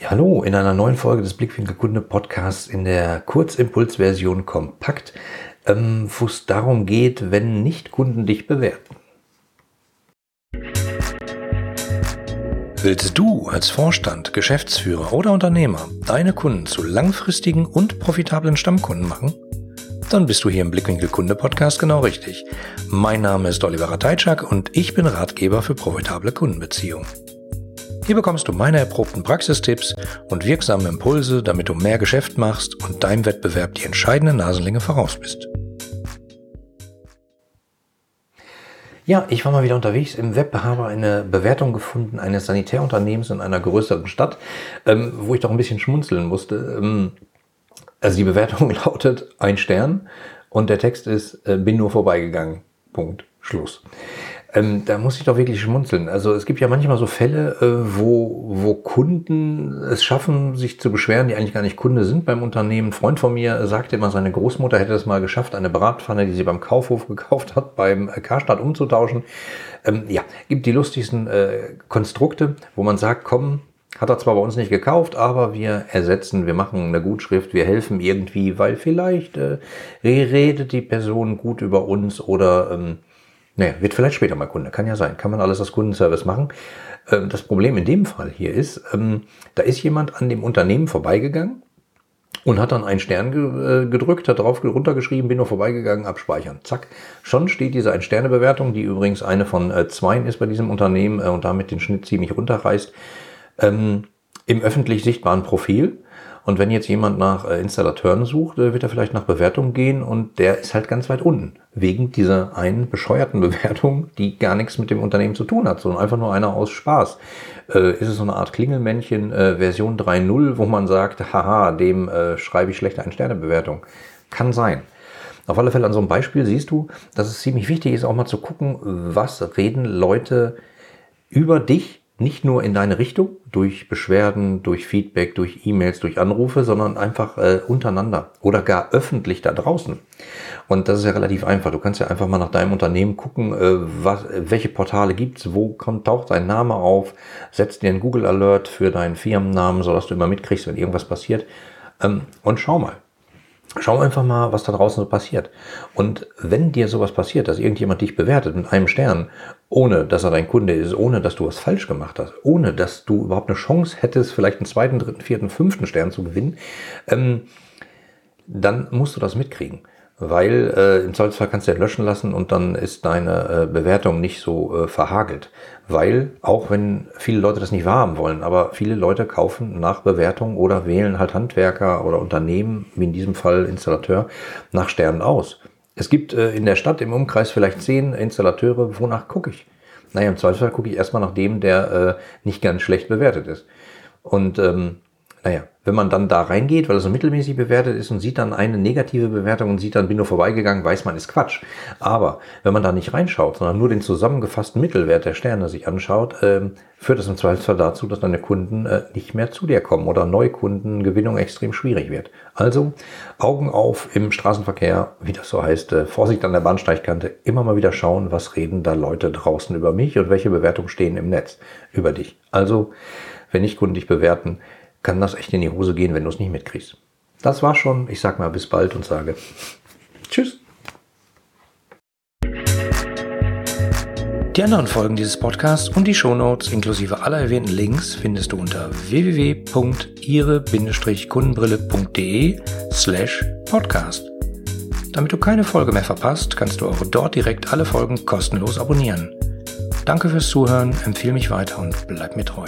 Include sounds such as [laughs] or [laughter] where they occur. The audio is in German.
Ja, hallo, in einer neuen Folge des Blickwinkel Kunde Podcasts in der Kurzimpulsversion kompakt, ähm, wo es darum geht, wenn nicht Kunden dich bewerten. Willst du als Vorstand, Geschäftsführer oder Unternehmer deine Kunden zu langfristigen und profitablen Stammkunden machen? Dann bist du hier im Blickwinkel Kunde Podcast genau richtig. Mein Name ist Oliver Rateitschak und ich bin Ratgeber für profitable Kundenbeziehungen. Hier bekommst du meine erprobten Praxistipps und wirksame Impulse, damit du mehr Geschäft machst und deinem Wettbewerb die entscheidende Nasenlänge voraus bist. Ja, ich war mal wieder unterwegs im Web, habe eine Bewertung gefunden eines Sanitärunternehmens in einer größeren Stadt, ähm, wo ich doch ein bisschen schmunzeln musste. Ähm, also die Bewertung [laughs] lautet ein Stern und der Text ist, äh, bin nur vorbeigegangen. Punkt. Schluss. Ähm, da muss ich doch wirklich schmunzeln. Also es gibt ja manchmal so Fälle, äh, wo, wo Kunden es schaffen, sich zu beschweren, die eigentlich gar nicht Kunde sind beim Unternehmen. Ein Freund von mir sagte immer, seine Großmutter hätte es mal geschafft, eine Bratpfanne, die sie beim Kaufhof gekauft hat, beim Karstadt umzutauschen. Ähm, ja, gibt die lustigsten äh, Konstrukte, wo man sagt, komm, hat er zwar bei uns nicht gekauft, aber wir ersetzen, wir machen eine Gutschrift, wir helfen irgendwie, weil vielleicht äh, redet die Person gut über uns oder ähm, naja, wird vielleicht später mal Kunde, kann ja sein. Kann man alles als Kundenservice machen. Ähm, das Problem in dem Fall hier ist, ähm, da ist jemand an dem Unternehmen vorbeigegangen und hat dann einen Stern äh, gedrückt, hat drauf runtergeschrieben, bin nur vorbeigegangen, abspeichern. Zack. Schon steht diese Ein-Sterne-Bewertung, die übrigens eine von äh, zweien ist bei diesem Unternehmen äh, und damit den Schnitt ziemlich runterreißt, ähm, im öffentlich sichtbaren Profil. Und wenn jetzt jemand nach äh, Installateuren sucht, äh, wird er vielleicht nach Bewertungen gehen und der ist halt ganz weit unten. Wegen dieser einen bescheuerten [laughs] Bewertung, die gar nichts mit dem Unternehmen zu tun hat, sondern einfach nur einer aus Spaß. Äh, ist es so eine Art Klingelmännchen äh, Version 3.0, wo man sagt, haha, dem schreibe ich schlechte Ein-Sterne-Bewertung. Kann sein. Auf alle Fälle an so einem Beispiel siehst du, dass es ziemlich wichtig ist, auch mal zu gucken, was reden Leute über dich nicht nur in deine Richtung, durch Beschwerden, durch Feedback, durch E-Mails, durch Anrufe, sondern einfach äh, untereinander oder gar öffentlich da draußen. Und das ist ja relativ einfach. Du kannst ja einfach mal nach deinem Unternehmen gucken, äh, was, welche Portale gibt's, wo kommt, taucht dein Name auf, setzt dir einen Google Alert für deinen Firmennamen, sodass du immer mitkriegst, wenn irgendwas passiert. Ähm, und schau mal. Schau einfach mal, was da draußen so passiert. Und wenn dir sowas passiert, dass irgendjemand dich bewertet mit einem Stern, ohne dass er dein Kunde ist, ohne dass du was falsch gemacht hast, ohne dass du überhaupt eine Chance hättest, vielleicht einen zweiten, dritten, vierten, fünften Stern zu gewinnen, ähm, dann musst du das mitkriegen weil äh, im Zweifelsfall kannst du ja löschen lassen und dann ist deine äh, Bewertung nicht so äh, verhagelt. Weil, auch wenn viele Leute das nicht wahrhaben wollen, aber viele Leute kaufen nach Bewertung oder wählen halt Handwerker oder Unternehmen, wie in diesem Fall Installateur, nach Sternen aus. Es gibt äh, in der Stadt im Umkreis vielleicht zehn Installateure, wonach gucke ich? Naja, im Zweifelsfall gucke ich erstmal nach dem, der äh, nicht ganz schlecht bewertet ist. Und ähm, naja, wenn man dann da reingeht, weil er so mittelmäßig bewertet ist und sieht dann eine negative Bewertung und sieht dann, bin nur vorbeigegangen, weiß man, ist Quatsch. Aber wenn man da nicht reinschaut, sondern nur den zusammengefassten Mittelwert der Sterne sich anschaut, ähm, führt das im Zweifelsfall dazu, dass deine Kunden äh, nicht mehr zu dir kommen oder Neukundengewinnung extrem schwierig wird. Also Augen auf im Straßenverkehr, wie das so heißt, äh, Vorsicht an der Bahnsteigkante, immer mal wieder schauen, was reden da Leute draußen über mich und welche Bewertungen stehen im Netz über dich. Also, wenn nicht Kunden dich bewerten, kann das echt in die Hose gehen, wenn du es nicht mitkriegst. Das war schon. Ich sag mal bis bald und sage [laughs] Tschüss. Die anderen Folgen dieses Podcasts und die Shownotes inklusive aller erwähnten Links findest du unter www.ihre-kundenbrille.de slash podcast. Damit du keine Folge mehr verpasst, kannst du auch dort direkt alle Folgen kostenlos abonnieren. Danke fürs Zuhören, empfehle mich weiter und bleib mir treu.